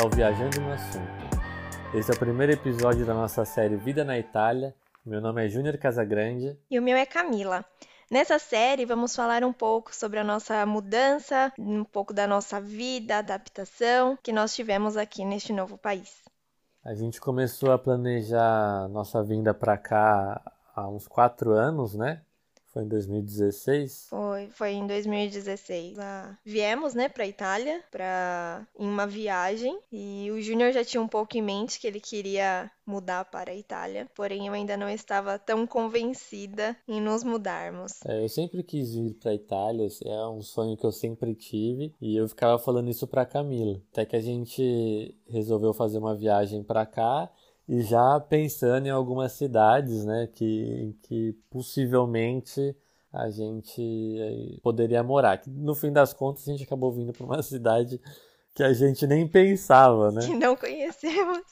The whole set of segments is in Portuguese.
ao Viajando no Assunto. Esse é o primeiro episódio da nossa série Vida na Itália. Meu nome é Júnior Casagrande. E o meu é Camila. Nessa série, vamos falar um pouco sobre a nossa mudança, um pouco da nossa vida, adaptação que nós tivemos aqui neste novo país. A gente começou a planejar nossa vinda para cá há uns quatro anos, né? Foi em 2016? Foi, foi em 2016. Ah, viemos, né, pra Itália, pra, em uma viagem, e o Júnior já tinha um pouco em mente que ele queria mudar para a Itália, porém eu ainda não estava tão convencida em nos mudarmos. É, eu sempre quis ir para a Itália, é um sonho que eu sempre tive, e eu ficava falando isso para Camila, até que a gente resolveu fazer uma viagem para cá e já pensando em algumas cidades, né, que, que possivelmente a gente eh, poderia morar. No fim das contas, a gente acabou vindo para uma cidade que a gente nem pensava, né? Que não conhecemos.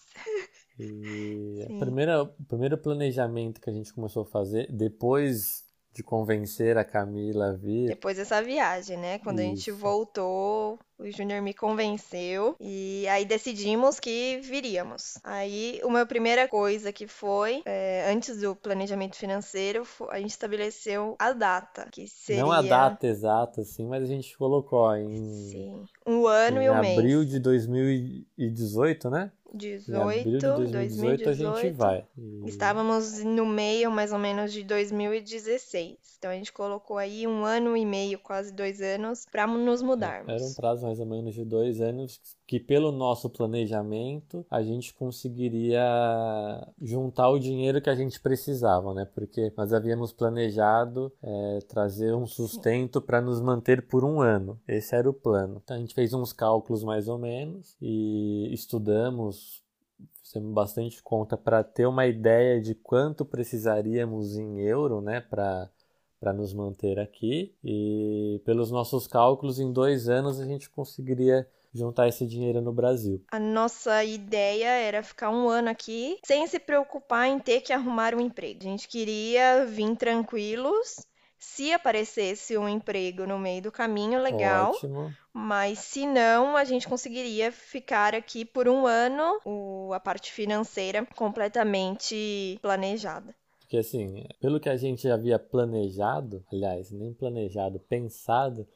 E primeira, o primeiro planejamento que a gente começou a fazer, depois de convencer a Camila a vir. Depois dessa viagem, né? Quando Isso. a gente voltou, o Júnior me convenceu e aí decidimos que viríamos. Aí, uma primeira coisa que foi, é, antes do planejamento financeiro, a gente estabeleceu a data, que seria... Não a data exata, assim, mas a gente colocou em... Sim, um ano e um mês. Em abril de 2018, né? 18, em abril de 2018, 2018 a gente vai. E... Estávamos no meio, mais ou menos, de 2016. Então a gente colocou aí um ano e meio, quase dois anos, para nos mudarmos. Era um prazo mais ou menos de dois anos que, pelo nosso planejamento, a gente conseguiria juntar o dinheiro que a gente precisava, né? Porque nós havíamos planejado é, trazer um sustento para nos manter por um ano. Esse era o plano. Então a gente fez uns cálculos mais ou menos e estudamos fizemos bastante conta para ter uma ideia de quanto precisaríamos em euro, né, para para nos manter aqui e pelos nossos cálculos em dois anos a gente conseguiria juntar esse dinheiro no Brasil. A nossa ideia era ficar um ano aqui sem se preocupar em ter que arrumar um emprego. A gente queria vir tranquilos. Se aparecesse um emprego no meio do caminho, legal. Ótimo. Mas se não, a gente conseguiria ficar aqui por um ano, o, a parte financeira completamente planejada. Porque assim, pelo que a gente havia planejado, aliás, nem planejado, pensado,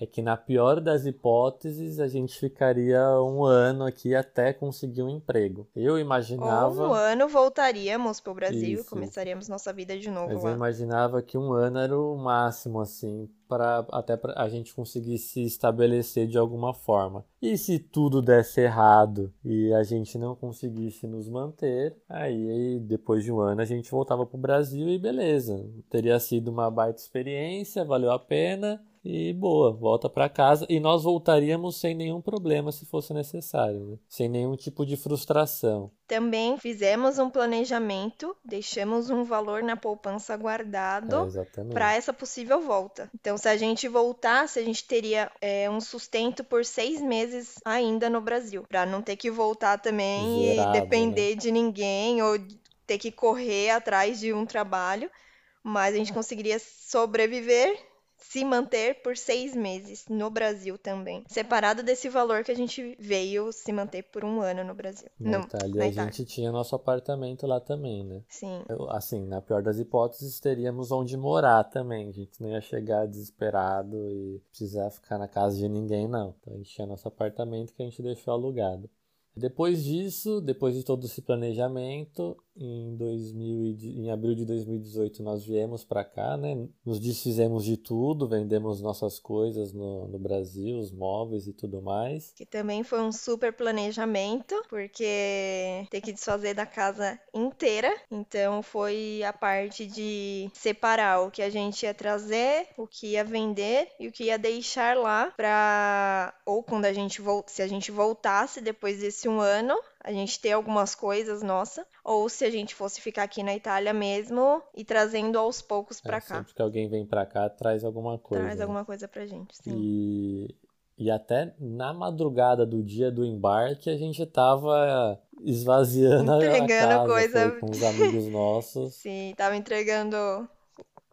é que na pior das hipóteses a gente ficaria um ano aqui até conseguir um emprego. Eu imaginava. Ou um ano voltaríamos para o Brasil e começaríamos nossa vida de novo Mas lá. eu imaginava que um ano era o máximo, assim, para até para a gente conseguir se estabelecer de alguma forma. E se tudo desse errado e a gente não conseguisse nos manter, aí depois de um ano a gente voltava para o Brasil e beleza. Teria sido uma baita experiência, valeu a pena e boa, volta para casa e nós voltaríamos sem nenhum problema se fosse necessário, né? sem nenhum tipo de frustração. Também fizemos um planejamento, deixamos um valor na poupança guardado é, para essa possível volta. Então, se a gente voltasse, a gente teria é, um sustento por seis meses ainda no Brasil, para não ter que voltar também Zerado, e depender né? de ninguém ou ter que correr atrás de um trabalho. Mas a gente conseguiria sobreviver se manter por seis meses no Brasil também. Separado desse valor que a gente veio se manter por um ano no Brasil. Na no, Itália. Na Itália. a gente tinha nosso apartamento lá também, né? Sim. Assim, na pior das hipóteses, teríamos onde morar também. A gente não ia chegar desesperado e precisar ficar na casa de ninguém, não. Então a gente tinha nosso apartamento que a gente deixou alugado. Depois disso, depois de todo esse planejamento, em, 2000, em abril de 2018 nós viemos para cá, né? Nos desfizemos de tudo, vendemos nossas coisas no, no Brasil, os móveis e tudo mais. Que também foi um super planejamento, porque tem que desfazer da casa inteira. Então foi a parte de separar o que a gente ia trazer, o que ia vender e o que ia deixar lá para ou quando a gente se a gente voltasse depois desse um ano, a gente ter algumas coisas nossa, ou se a gente fosse ficar aqui na Itália mesmo e trazendo aos poucos para é, cá. Sempre que alguém vem para cá, traz alguma coisa. Traz alguma coisa pra gente, sim. E, e até na madrugada do dia do embarque, a gente tava esvaziando entregando a casa coisa com os amigos nossos. sim, tava entregando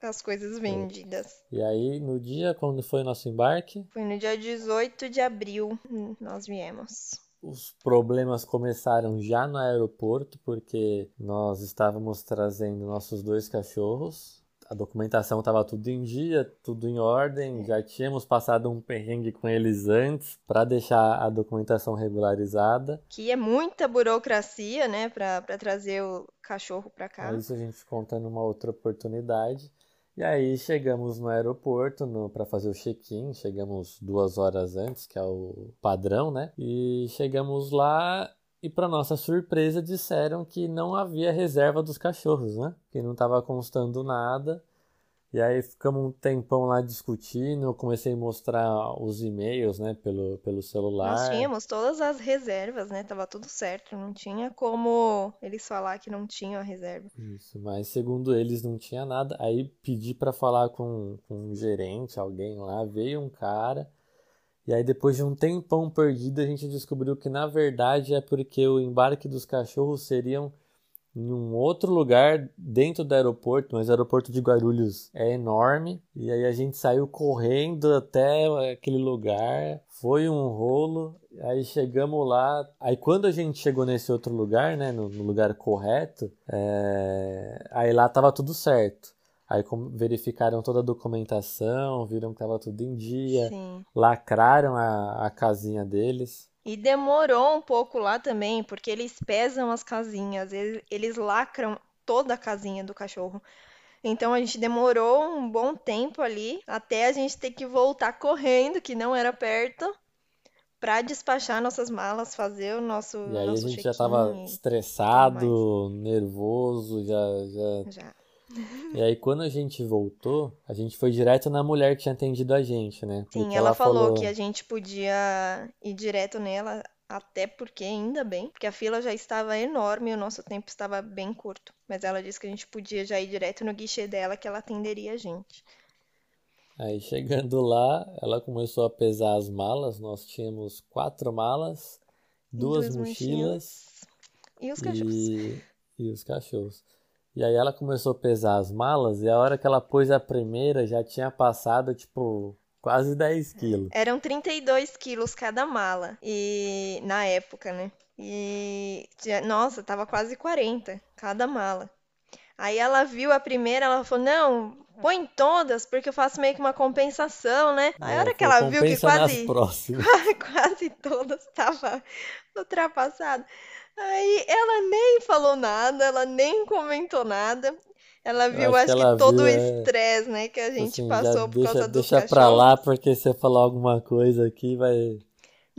as coisas vendidas. E aí, no dia, quando foi o nosso embarque? Foi no dia 18 de abril, nós viemos. Os problemas começaram já no aeroporto, porque nós estávamos trazendo nossos dois cachorros. A documentação estava tudo em dia, tudo em ordem. Já tínhamos passado um perrengue com eles antes para deixar a documentação regularizada. Que é muita burocracia, né, para trazer o cachorro para cá. Isso a gente conta numa outra oportunidade. E aí chegamos no aeroporto para fazer o check-in, chegamos duas horas antes, que é o padrão, né? E chegamos lá e para nossa surpresa disseram que não havia reserva dos cachorros, né? Que não estava constando nada. E aí ficamos um tempão lá discutindo, eu comecei a mostrar os e-mails, né, pelo, pelo celular. Nós tínhamos todas as reservas, né, tava tudo certo, não tinha como eles falar que não tinha a reserva. Isso, mas segundo eles não tinha nada, aí pedi para falar com, com um gerente, alguém lá, veio um cara, e aí depois de um tempão perdido a gente descobriu que na verdade é porque o embarque dos cachorros seriam em um outro lugar dentro do aeroporto, mas o aeroporto de Guarulhos é enorme. E aí a gente saiu correndo até aquele lugar, foi um rolo. Aí chegamos lá. Aí quando a gente chegou nesse outro lugar, né, no, no lugar correto, é... aí lá tava tudo certo. Aí verificaram toda a documentação, viram que tava tudo em dia, Sim. lacraram a, a casinha deles. E demorou um pouco lá também, porque eles pesam as casinhas, eles, eles lacram toda a casinha do cachorro. Então a gente demorou um bom tempo ali até a gente ter que voltar correndo, que não era perto, para despachar nossas malas, fazer o nosso E aí nosso a gente já check-in tava e estressado, nervoso, já, já já. E aí, quando a gente voltou, a gente foi direto na mulher que tinha atendido a gente, né? Sim, Porque ela falou que a gente podia ir direto nela, até porque, ainda bem, porque a fila já estava enorme e o nosso tempo estava bem curto. Mas ela disse que a gente podia já ir direto no guichê dela, que ela atenderia a gente. Aí, chegando lá, ela começou a pesar as malas. Nós tínhamos quatro malas, duas, mochilas E os cachorros. e, e os cachorros. E aí ela começou a pesar as malas e a hora que ela pôs a primeira já tinha passado, tipo, quase 10 quilos. Eram 32 quilos cada mala. E na época, né? E nossa, tava quase 40 cada mala. Aí ela viu a primeira, ela falou: "Não, põe todas, porque eu faço meio que uma compensação, né?" Aí a hora que É, ela viu que quase próximas. quase todas estavam ultrapassadas. Aí ela nem falou nada, ela nem comentou nada. Ela viu, acho acho que que, todo o viu, é, estresse, né, que a gente Assim, passou por deixa, causa dos deixa pra cachorros. lá, porque se eu falar alguma coisa aqui vai,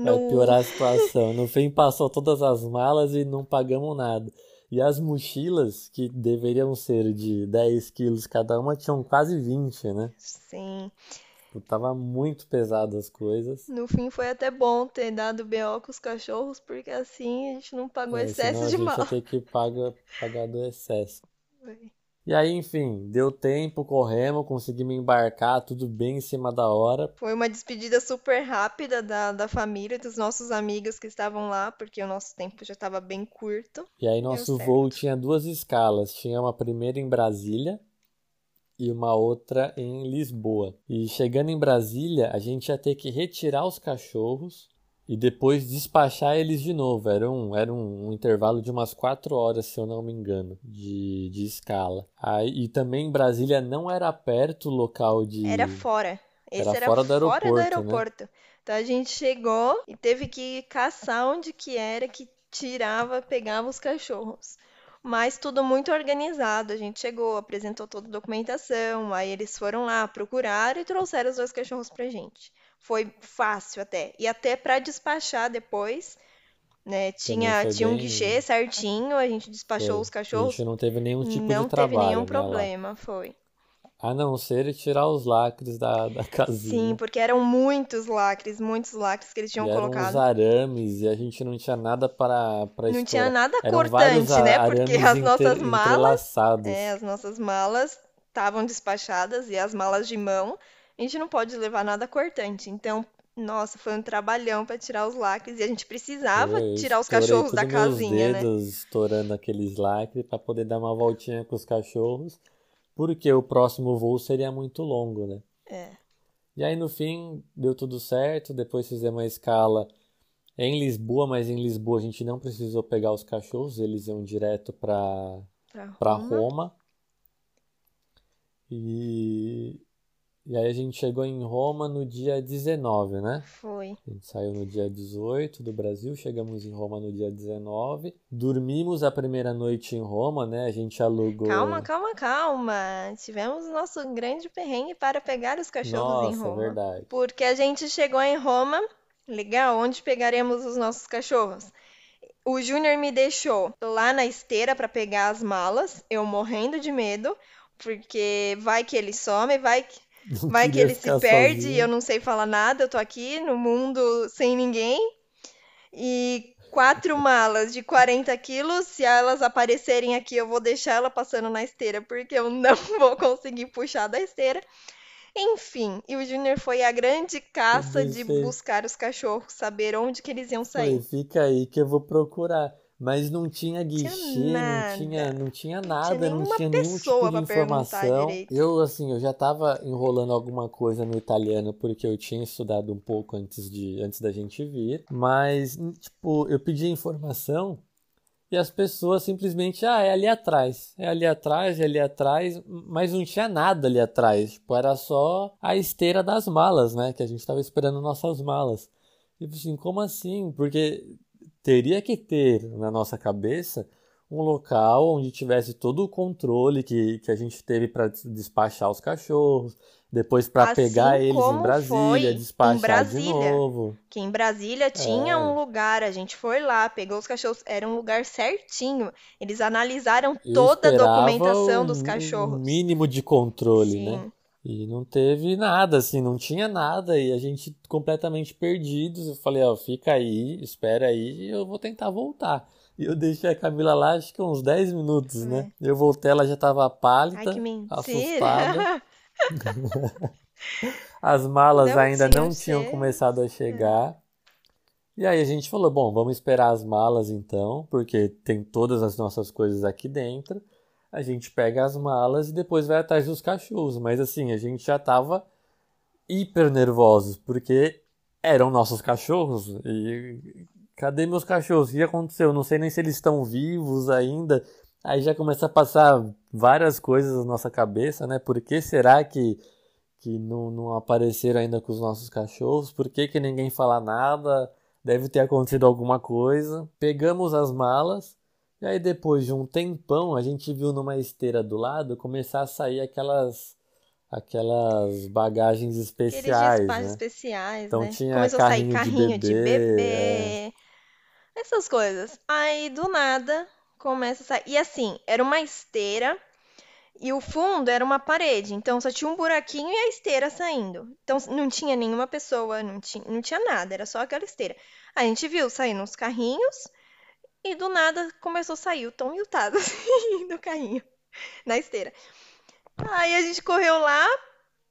vai piorar a situação. No fim, passou todas as malas e não pagamos nada. E as mochilas, que deveriam ser de 10 quilos cada uma, tinham quase 20, né? Sim. Tipo, Tava muito pesado as coisas. No fim foi até bom ter dado BO com os cachorros, porque assim a gente não pagou É, excesso a de gente ia mal. ter que pagar, pagar do excesso. E aí, enfim, deu tempo, corremos, conseguimos embarcar, tudo bem em cima da hora. Foi uma despedida super rápida da, da família, dos nossos amigos que estavam lá, porque o nosso tempo já estava bem curto. E aí nosso voo tinha duas escalas. Tinha uma primeira em Brasília e uma outra em Lisboa. E chegando em Brasília, a gente ia ter que retirar os cachorros e depois despachar eles de novo. Era um, era um, um intervalo de umas quatro horas, se eu não me engano, de, de escala. Aí, e também Brasília não era perto o local de. Era fora. Esse Era era fora do fora do aeroporto, né? aeroporto. Então a gente chegou e teve que caçar onde que era que tirava, pegava os cachorros. Mas tudo muito organizado. A gente chegou, apresentou toda a documentação, aí eles foram lá, procuraram e trouxeram os dois cachorros pra gente. Foi fácil até. E até pra despachar depois, né? Tinha, tinha um bem- guichê certinho, a gente despachou Foi. os A cachorros. gente não teve nenhum tipo Não de teve trabalho, nenhum né, lá. problema, foi. A não ser tirar os lacres da, da casinha. Sim, porque eram muitos lacres, muitos lacres que eles tinham E eram colocado. uns arames e a gente não tinha nada para para Não tinha nada Eram cortante, né? Porque as nossas malas, é, as nossas malas estavam despachadas e as malas de mão, a gente não pode levar nada cortante. Então, nossa, foi um trabalhão para tirar os lacres e a gente precisava Eu tirar os cachorros da tudo meus casinha, né? dedos estourando aqueles lacres para poder dar uma voltinha com os cachorros, porque o próximo voo seria muito longo, né? É. E aí no fim deu tudo certo, depois fizemos uma escala em Lisboa, mas em Lisboa a gente não precisou pegar os cachorros, eles iam direto para para Roma. Roma. E e aí a gente chegou em Roma no dia 19, né? Foi. A gente saiu no dia 18 do Brasil, chegamos em Roma no dia 19. Dormimos a primeira noite em Roma, né? A gente alugou. Calma, calma, calma. Tivemos nosso grande perrengue para pegar os cachorros Nossa, em Roma. verdade. Porque a gente chegou em Roma, legal, onde pegaremos os nossos cachorros? O Júnior me deixou lá na esteira para pegar as malas, eu morrendo de medo, porque vai que ele some, vai que Vai que ele se perde e eu não sei falar nada, eu tô aqui no mundo sem ninguém. E quatro malas de 40 quilos, se elas aparecerem aqui, eu vou deixar ela passando na esteira, porque eu não vou conseguir puxar da esteira. Enfim, e o Júnior foi a grande caça de buscar os cachorros, saber onde que eles iam sair. Fica aí que eu vou procurar mas não tinha guichê, tinha não tinha, não tinha nada, não tinha, nenhum tipo de informação. Eu assim, eu já estava enrolando alguma coisa no italiano porque eu tinha estudado um pouco antes de antes da gente vir, mas tipo, eu pedi informação e as pessoas simplesmente, ah, é ali atrás, é ali atrás, é ali atrás, mas não tinha nada ali atrás, tipo, era só a esteira das malas, né, que a gente estava esperando nossas malas. E assim, como assim? Porque teria que ter na nossa cabeça um local onde tivesse todo o controle que, que a gente teve para despachar os cachorros, depois para assim pegar eles em Brasília, despachar Brasília, de novo. Que em Brasília tinha é. um lugar, a gente foi lá, pegou os cachorros, era um lugar certinho. Eles analisaram Eu toda a documentação dos cachorros. Mínimo de controle, né? Sim. né? E não teve nada, assim, não tinha nada. E a gente completamente perdidos. Eu falei, ó, fica aí, espera aí, e eu vou tentar voltar. E eu deixei a Camila lá, acho que uns 10 minutos, né? é. né? Eu voltei, ela já tava pálida, Ai, assustada. As malas não ainda não tinham começado a chegar. E aí a gente falou, bom, vamos esperar as malas então, porque tem todas as nossas coisas aqui dentro a gente pega as malas e depois vai atrás dos cachorros. Mas assim, a gente já tava hiper nervosos, porque eram nossos cachorros. E cadê meus cachorros? O que aconteceu? Não sei nem se eles estão vivos ainda. Aí já começa a passar várias coisas na nossa cabeça, né? Por que será que, que não, não apareceram ainda com os nossos cachorros? Por que, que ninguém fala nada? Deve ter acontecido alguma coisa. Pegamos as malas e aí depois de um tempão, a gente viu numa esteira do lado começar a sair aquelas aquelas bagagens especiais, Aqueles né? especiais, então né? tinha Começou carrinho, a sair carrinho de bebê, de bebê é. essas coisas. Aí do nada começa a sair. E assim, era uma esteira e o fundo era uma parede, então só tinha um buraquinho e a esteira saindo. Então não tinha nenhuma pessoa, não tinha, não tinha nada, era só aquela esteira. A gente viu saindo uns carrinhos e do nada começou a sair o Tom e o Tado assim, do carrinho, na esteira. Aí a gente correu lá,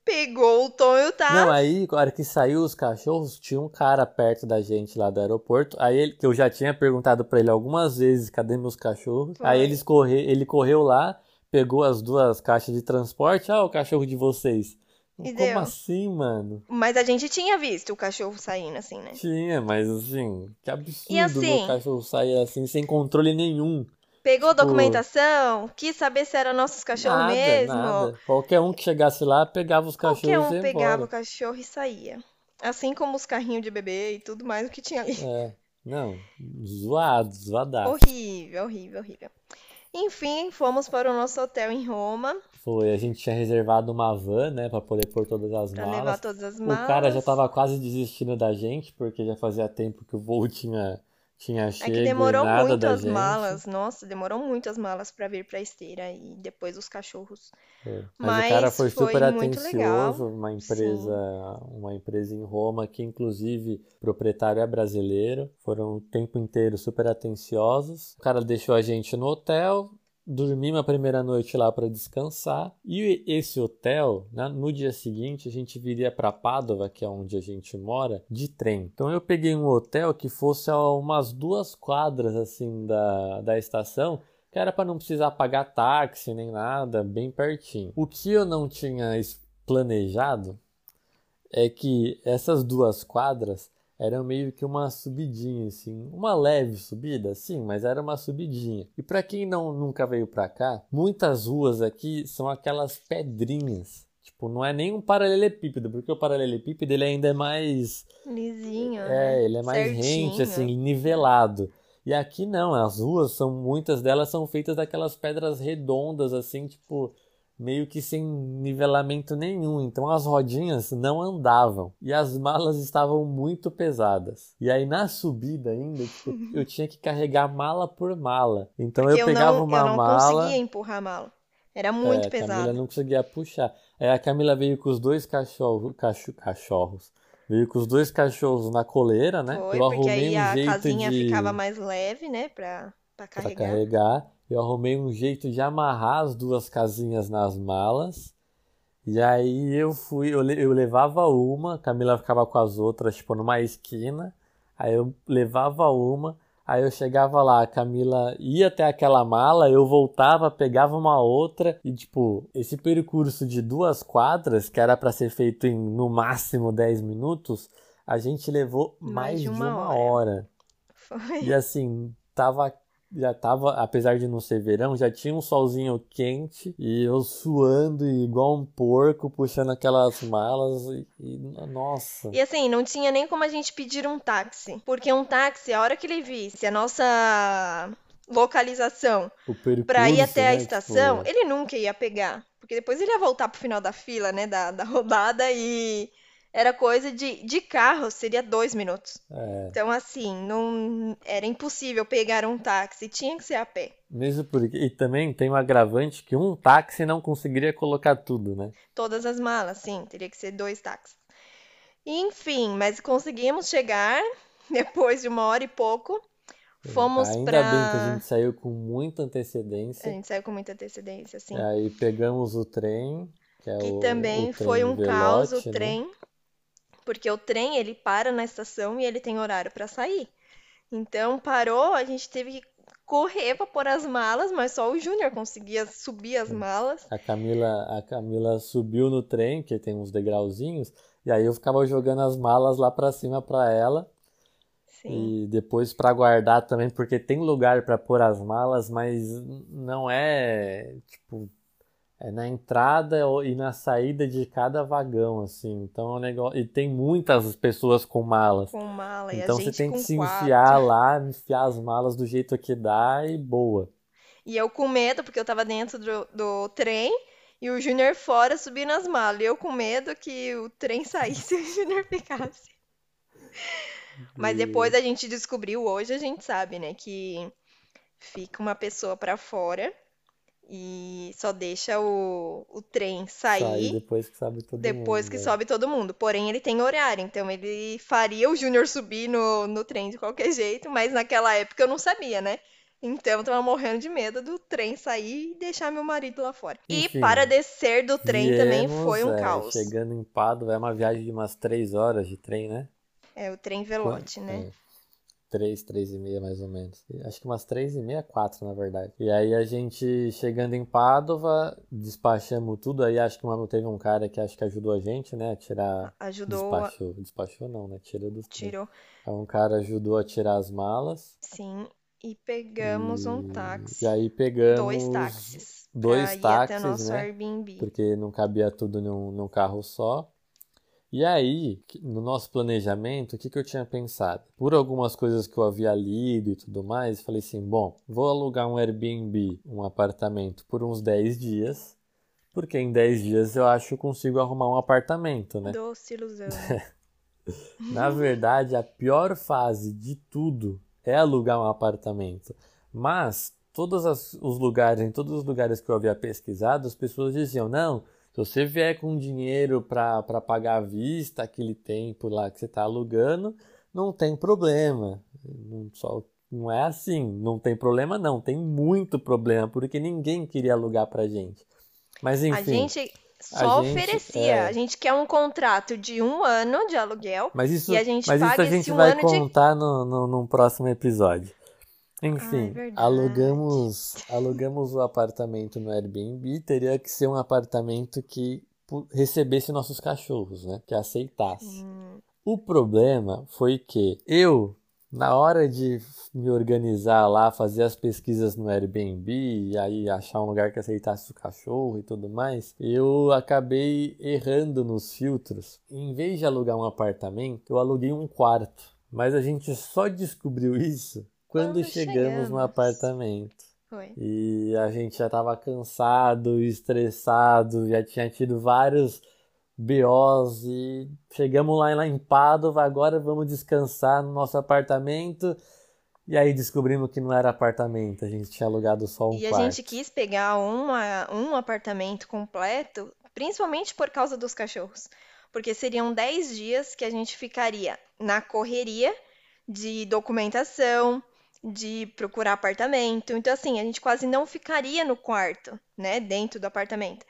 pegou o Tom e o Tado. Não, aí, na hora que saiu os cachorros, tinha um cara perto da gente lá do aeroporto. Aí ele, que eu já tinha perguntado para ele algumas vezes, cadê meus cachorros? Foi. Aí eles corre, ele correu lá, pegou as duas caixas de transporte. Ah, o cachorro de vocês. E Como deu. assim, mano? Mas a gente tinha visto o cachorro saindo assim, né? Tinha, mas assim, que absurdo assim, o cachorro sair assim, sem controle nenhum. Pegou tipo, documentação, quis saber se eram nossos cachorros nada, mesmo. Nada. Qualquer um que chegasse lá pegava os cachorros Qualquer um e pegava embora. o cachorro e saía. Assim como os carrinhos de bebê e tudo mais o que tinha ali. É, não, zoado, zoadaço. Horrível, horrível, horrível. Enfim, fomos para o nosso hotel em Roma. Foi, a gente tinha reservado uma van, né, para poder pôr todas as pra malas. levar todas as malas. O cara já tava quase desistindo da gente, porque já fazia tempo que o voo tinha tinha chego é que demorou muito as gente. malas, nossa, demorou muito as malas para vir para esteira e depois os cachorros. É. Mas, Mas, o cara foi super atencioso, uma empresa, Sim. uma empresa em Roma que inclusive o proprietário é brasileiro, foram o tempo inteiro super atenciosos. O cara deixou a gente no hotel, dormimos a primeira noite lá para descansar. E esse hotel, né, no dia seguinte, a gente viria para Padova, que é onde a gente mora, de trem. Então eu peguei um hotel que fosse a umas duas quadras assim da, da estação. Que era para não precisar pagar táxi nem nada, bem pertinho. O que eu não tinha planejado é que essas duas quadras era meio que uma subidinha, assim, uma leve subida, sim, mas era uma subidinha. E para quem não nunca veio para cá, muitas ruas aqui são aquelas pedrinhas. Tipo, não é nem um paralelepípedo, porque o paralelepípedo ele ainda é mais lisinho, é, né? ele é mais Certinho. rente, assim, nivelado. E aqui não, as ruas são muitas delas são feitas daquelas pedras redondas, assim, tipo meio que sem nivelamento nenhum. Então as rodinhas não andavam e as malas estavam muito pesadas. E aí na subida ainda, tipo, eu tinha que carregar mala por mala. Então Porque eu pegava não, uma eu não mala. conseguia empurrar a mala. Era muito é, a pesado. Camila não conseguia puxar. Aí a Camila veio com os dois cachorro, cacho, cachorros. Veio com os dois cachorros na coleira, né? Foi, eu porque aí um a casinha de ficava mais leve, né? Pra, pra para carregar. carregar. Eu arrumei um jeito de amarrar as duas casinhas nas malas. E aí eu fui, eu, eu levava uma, a Camila ficava com as outras, tipo, numa esquina. Aí eu levava uma, aí eu chegava lá, a Camila ia até aquela mala, eu voltava, pegava uma outra e tipo, esse percurso de duas quadras, que era para ser feito em no máximo 10 minutos, a gente levou Mais mais de de uma uma hora. hora. Foi. E assim, tava. Já tava, apesar de não ser verão, já tinha um solzinho quente e eu suando igual um porco, puxando aquelas malas e, e, nossa. E assim, não tinha nem como a gente pedir um táxi. Porque um táxi, a hora que ele visse a nossa localização pra ir até a né, estação, tipo, ele nunca ia pegar. Porque depois ele ia voltar pro final da fila, né? Da, da rodada e era coisa de, de carro, seria dois minutos. é, Então, assim, não era impossível pegar um táxi, tinha que ser a pé. mesmo porque. E também tem um agravante que um táxi não conseguiria colocar tudo, né? Todas as malas, sim, teria que ser dois táxis. Enfim, mas conseguimos chegar depois de uma hora e pouco. Fomos Ainda pra. bem que a gente saiu com muita A antecedência. gente saiu com muita antecedência. E aí pegamos o trem, que é Que o, também o trem foi um caos o Velote, né? trem, porque o trem ele para na estação e ele tem horário para sair. Então parou, a gente teve que correr para pôr as malas, mas só o Júnior conseguia subir as malas. A Camila, a Camila subiu no trem, que tem uns degrauzinhos, e aí eu ficava jogando as malas lá pra cima pra ela Sim. e depois pra guardar também, porque tem lugar pra pôr as malas, mas não é tipo é na entrada e na saída de cada vagão assim. Então é um negócio e tem muitas pessoas com malas. Com mala e Então você tem que se quatro. enfiar lá, enfiar as malas do jeito que dá e boa. E eu com medo, porque eu tava dentro do, do trem e o Júnior fora subindo as malas. E eu com medo que o trem saísse e o Júnior ficasse. Mas depois a gente descobriu, hoje a gente sabe, né, que fica uma pessoa pra fora e só deixa o, o trem sair sair depois que sabe todo depois mundo. que é. sobe todo mundo. Porém, ele tem horário, então ele faria o Júnior subir no, no trem de qualquer jeito, mas naquela época eu não sabia, né? Então eu tava morrendo de medo do trem sair e deixar meu marido lá fora. E Enfim, para descer do trem também Viemos, foi um é, caos. chegando em Pádua, é uma viagem de umas três horas de trem, né? É o trem Velote, né? é, três, três e meia mais ou menos. Acho que umas três e meia, quatro na verdade. E aí a gente chegando em Pádua, despachamos tudo. Aí acho que uma- teve um cara que acho que ajudou a gente, né? A tirar. Ajudou, Despachou. Despachou não, né? Tirou dos tirou. Aí um cara ajudou a tirar as malas. Sim, e pegamos um E, táxi. e aí Dois pegamos táxis. dois ir até táxis, nosso né? Airbnb. porque não cabia tudo num, num carro só. E aí, no nosso planejamento, o que que eu tinha pensado? Por algumas coisas que eu havia lido e tudo mais, falei assim: bom, vou alugar um Airbnb, um apartamento, por uns 10 dias, porque em 10 dias eu acho que eu consigo arrumar um apartamento, né? Doce ilusão. Na verdade, a pior fase de tudo é alugar um apartamento. Mas todos os lugares, em todos os lugares que eu havia pesquisado, as pessoas diziam: não, se você vier com dinheiro para para pagar à vista aquele tempo lá que você está alugando, não tem problema. Não, só, não é assim, não tem problema, não, tem muito problema, porque ninguém queria alugar pra gente. Mas A enfim, gente só gente- oferecia. é. A gente quer um contrato de um ano de aluguel Mas isso, e a gente mas isso paga a gente esse um vai ano de. contar no, no, num próximo episódio. Enfim, verdade. alugamos, alugamos o apartamento no Airbnb. Teria que ser um apartamento que recebesse nossos cachorros, né? Que aceitasse. Hum, O problema foi que eu, na hora de me organizar lá, fazer as pesquisas no Airbnb e aí achar um lugar que aceitasse o cachorro e tudo mais, eu acabei errando nos filtros. Em vez de alugar um apartamento, eu aluguei um quarto. Mas a gente só descobriu isso quando, quando chegamos, chegamos no apartamento. Foi. E a gente já estava cansado, estressado, já tinha tido vários BOs e chegamos lá, lá em Padova, agora vamos descansar no nosso apartamento. E aí descobrimos que não era apartamento, a gente tinha alugado só um e quarto. E a gente quis pegar uma, um apartamento completo, principalmente por causa dos cachorros. Porque seriam 10 dias que a gente ficaria na correria de documentação, de procurar apartamento. Então, assim, a gente quase não ficaria no quarto, né? Dentro do apartamento.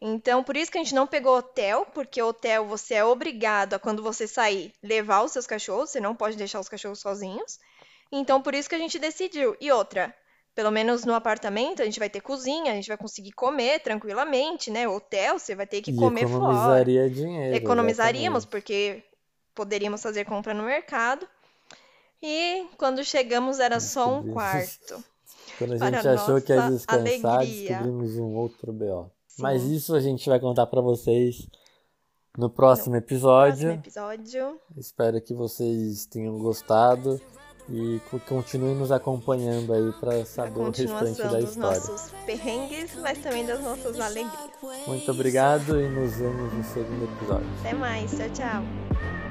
Então, por isso que a gente não pegou hotel, porque hotel você é obrigado a, quando você sair, levar os seus cachorros, você não pode deixar os cachorros sozinhos. Então, por isso que a gente decidiu. E outra, pelo menos no apartamento, a gente vai ter cozinha, a gente vai conseguir comer tranquilamente, né? Hotel, você vai ter que e comer economizaria fora. dinheiro. Economizaríamos, exatamente. porque poderíamos fazer compra no mercado. E quando chegamos era só um quarto. Quando a gente achou que ia descansar, alegria. descobrimos um outro BO. Sim. Mas isso a gente vai contar para vocês no próximo episódio. próximo episódio. Espero que vocês tenham gostado e continuem nos acompanhando aí para saber o restante da história. dos nossos perrengues, mas também das nossas alegrias. Muito obrigado e nos vemos no segundo episódio. Até mais, tchau, tchau.